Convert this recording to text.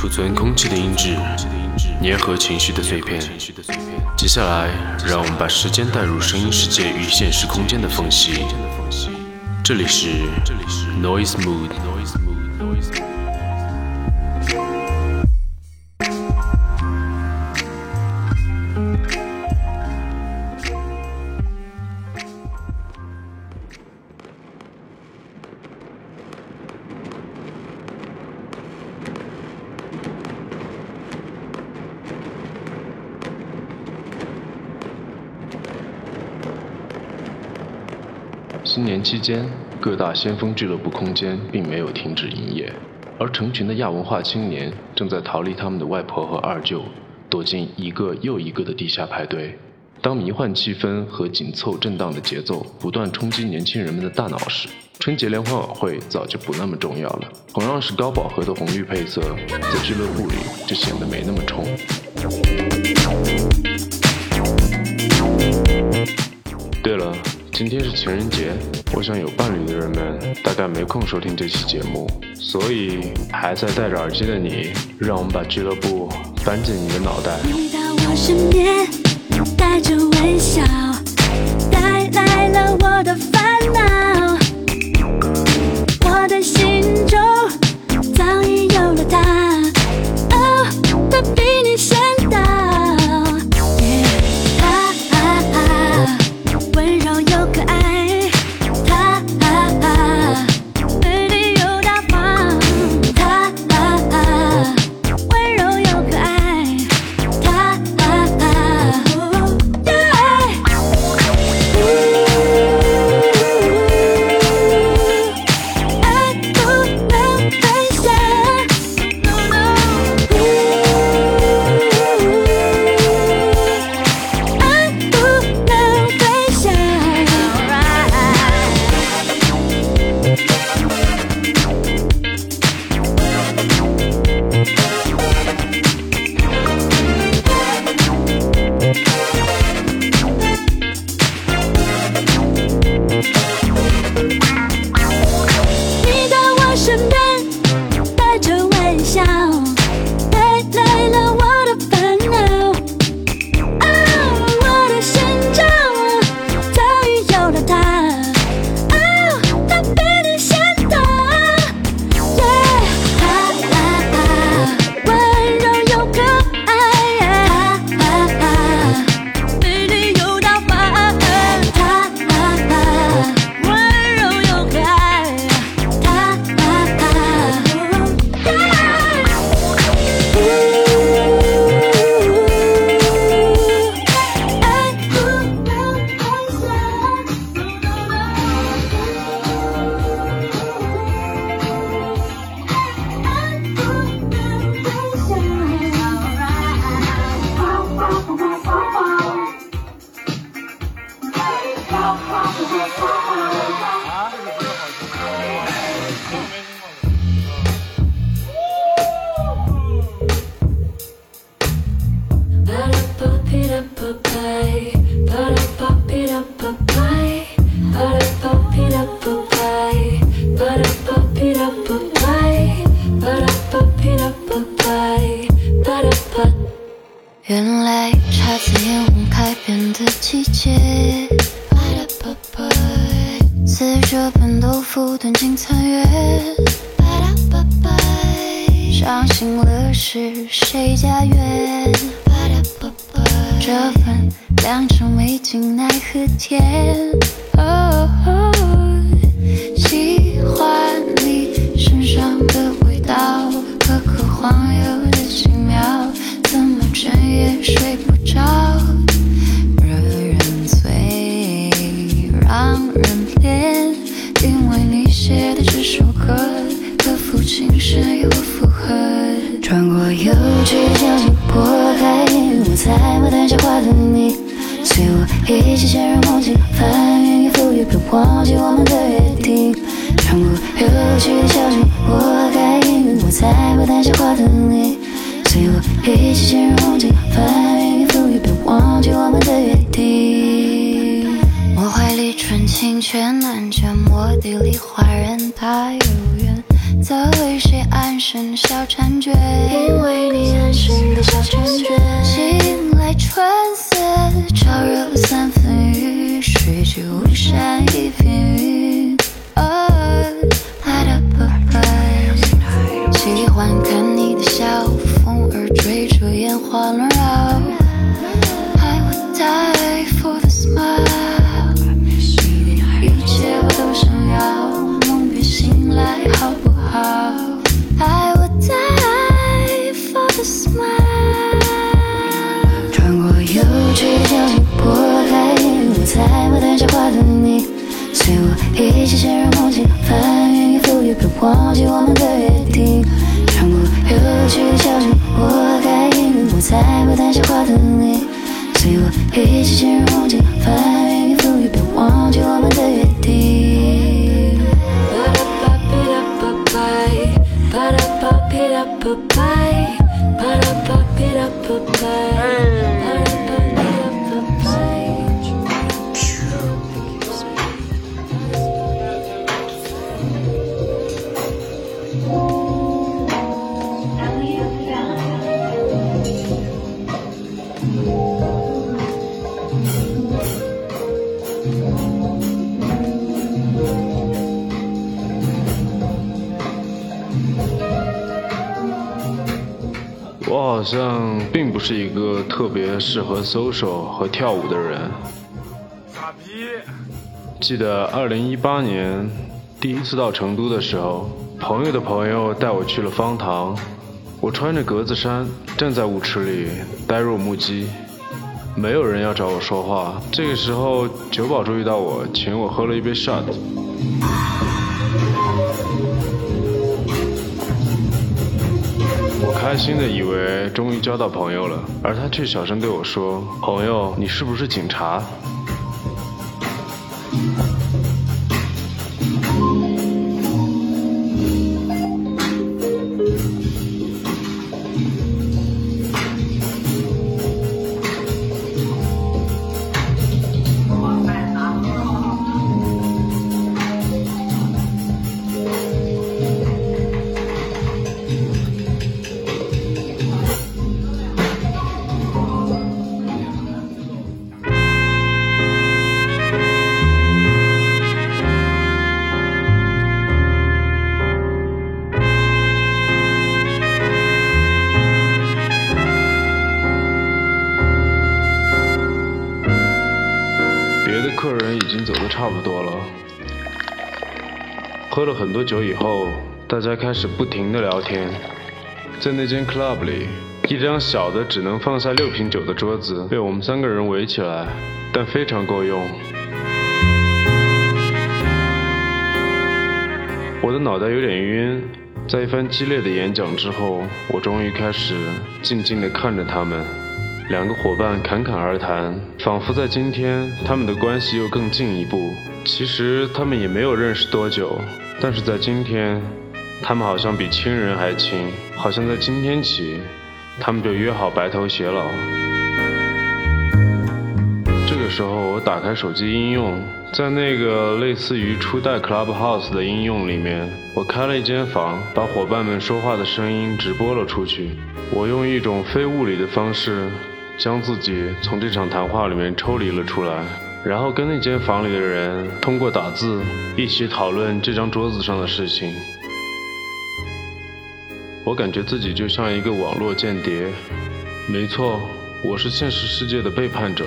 储存空气的音质，粘合情绪的碎片。接下来，让我们把时间带入声音世界与现实空间的缝隙。这里是 Noise Mood。新年期间，各大先锋俱乐部空间并没有停止营业，而成群的亚文化青年正在逃离他们的外婆和二舅，躲进一个又一个的地下派对。当迷幻气氛和紧凑震荡的节奏不断冲击年轻人们的大脑时，春节联欢晚会早就不那么重要了。同样是高饱和的红绿配色，在俱乐部里就显得没那么冲。今天是情人节，我想有伴侣的人们大概没空收听这期节目，所以还在戴着耳机的你，让我们把俱乐部搬进你的脑袋。你到我身边，带着微笑，带来了我的烦这份豆腐端进餐月，伤心了是谁家院？这份良辰美景奈何天。穿过幼稚园的破海，我在牡丹下挂着你，随我一起陷入梦境，翻云覆雨，别忘记我们的约定。穿过幼稚的小径，我该云我在牡丹下挂着你，随我一起陷入梦境，翻云覆雨，别忘记我们的约定。我怀里纯情却难见，我地里花人太遥远。则为谁安身小婵娟？因为你安身的小婵娟。醒来春色潮热了三分好像并不是一个特别适合搔首和跳舞的人。傻逼！记得二零一八年第一次到成都的时候，朋友的朋友带我去了方塘，我穿着格子衫站在舞池里呆若木鸡，没有人要找我说话。这个时候，酒保注意到我，请我喝了一杯 shot。我开心的以为终于交到朋友了，而他却小声对我说：“朋友，你是不是警察？”喝了很多酒以后，大家开始不停的聊天。在那间 club 里，一张小的只能放下六瓶酒的桌子被我们三个人围起来，但非常够用。我的脑袋有点晕，在一番激烈的演讲之后，我终于开始静静地看着他们。两个伙伴侃侃而谈，仿佛在今天他们的关系又更进一步。其实他们也没有认识多久，但是在今天，他们好像比亲人还亲，好像在今天起，他们就约好白头偕老。这个时候，我打开手机应用，在那个类似于初代 Clubhouse 的应用里面，我开了一间房，把伙伴们说话的声音直播了出去。我用一种非物理的方式，将自己从这场谈话里面抽离了出来，然后跟那间房里的人通过打字一起讨论这张桌子上的事情。我感觉自己就像一个网络间谍，没错，我是现实世界的背叛者。